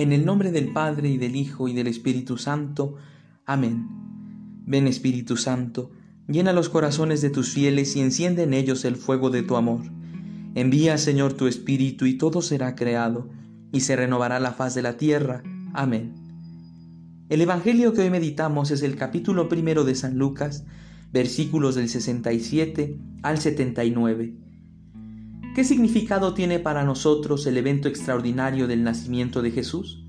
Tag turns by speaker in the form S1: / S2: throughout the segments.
S1: En el nombre del Padre y del Hijo y del Espíritu Santo. Amén. Ven Espíritu Santo, llena los corazones de tus fieles y enciende en ellos el fuego de tu amor. Envía, Señor, tu Espíritu y todo será creado, y se renovará la faz de la tierra. Amén. El Evangelio que hoy meditamos es el capítulo primero de San Lucas, versículos del 67 al 79. ¿Qué significado tiene para nosotros el evento extraordinario del nacimiento de Jesús?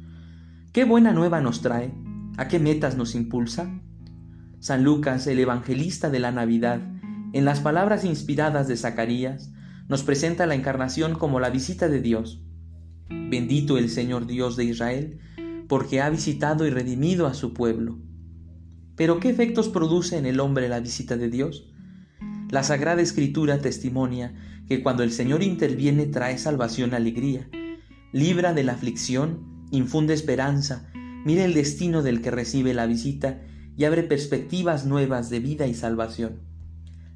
S1: ¿Qué buena nueva nos trae? ¿A qué metas nos impulsa? San Lucas, el evangelista de la Navidad, en las palabras inspiradas de Zacarías, nos presenta la encarnación como la visita de Dios. Bendito el Señor Dios de Israel, porque ha visitado y redimido a su pueblo. Pero ¿qué efectos produce en el hombre la visita de Dios? La Sagrada Escritura testimonia que cuando el Señor interviene trae salvación, alegría, libra de la aflicción, infunde esperanza, mira el destino del que recibe la visita y abre perspectivas nuevas de vida y salvación.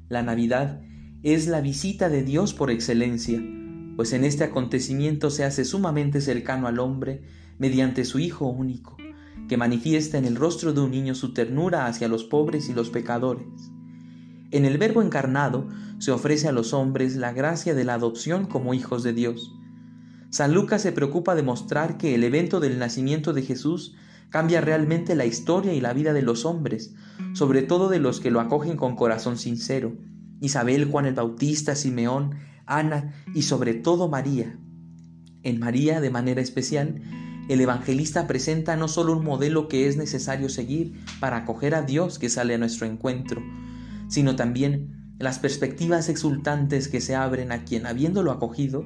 S1: La Navidad es la visita de Dios por excelencia, pues en este acontecimiento se hace sumamente cercano al hombre mediante su Hijo único, que manifiesta en el rostro de un niño su ternura hacia los pobres y los pecadores. En el Verbo encarnado se ofrece a los hombres la gracia de la adopción como hijos de Dios. San Lucas se preocupa de mostrar que el evento del nacimiento de Jesús cambia realmente la historia y la vida de los hombres, sobre todo de los que lo acogen con corazón sincero, Isabel, Juan el Bautista, Simeón, Ana y sobre todo María. En María, de manera especial, el evangelista presenta no solo un modelo que es necesario seguir para acoger a Dios que sale a nuestro encuentro, sino también las perspectivas exultantes que se abren a quien, habiéndolo acogido,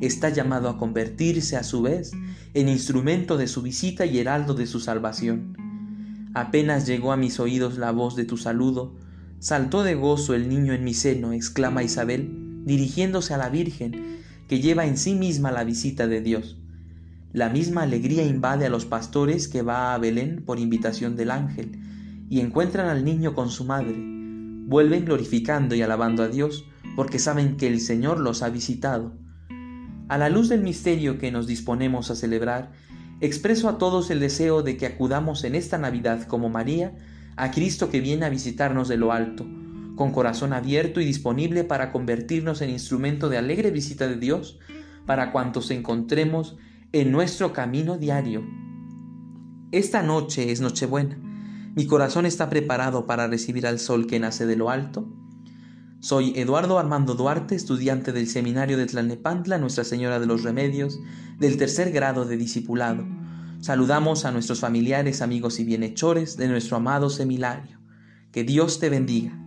S1: está llamado a convertirse a su vez en instrumento de su visita y heraldo de su salvación. Apenas llegó a mis oídos la voz de tu saludo, saltó de gozo el niño en mi seno, exclama Isabel, dirigiéndose a la Virgen, que lleva en sí misma la visita de Dios. La misma alegría invade a los pastores que va a Belén por invitación del ángel, y encuentran al niño con su madre, vuelven glorificando y alabando a Dios porque saben que el Señor los ha visitado. A la luz del misterio que nos disponemos a celebrar, expreso a todos el deseo de que acudamos en esta Navidad como María a Cristo que viene a visitarnos de lo alto, con corazón abierto y disponible para convertirnos en instrumento de alegre visita de Dios para cuantos encontremos en nuestro camino diario. Esta noche es Nochebuena mi corazón está preparado para recibir al sol que nace de lo alto. Soy Eduardo Armando Duarte, estudiante del Seminario de Tlalnepantla, Nuestra Señora de los Remedios, del tercer grado de discipulado. Saludamos a nuestros familiares, amigos y bienhechores de nuestro amado seminario. Que Dios te bendiga.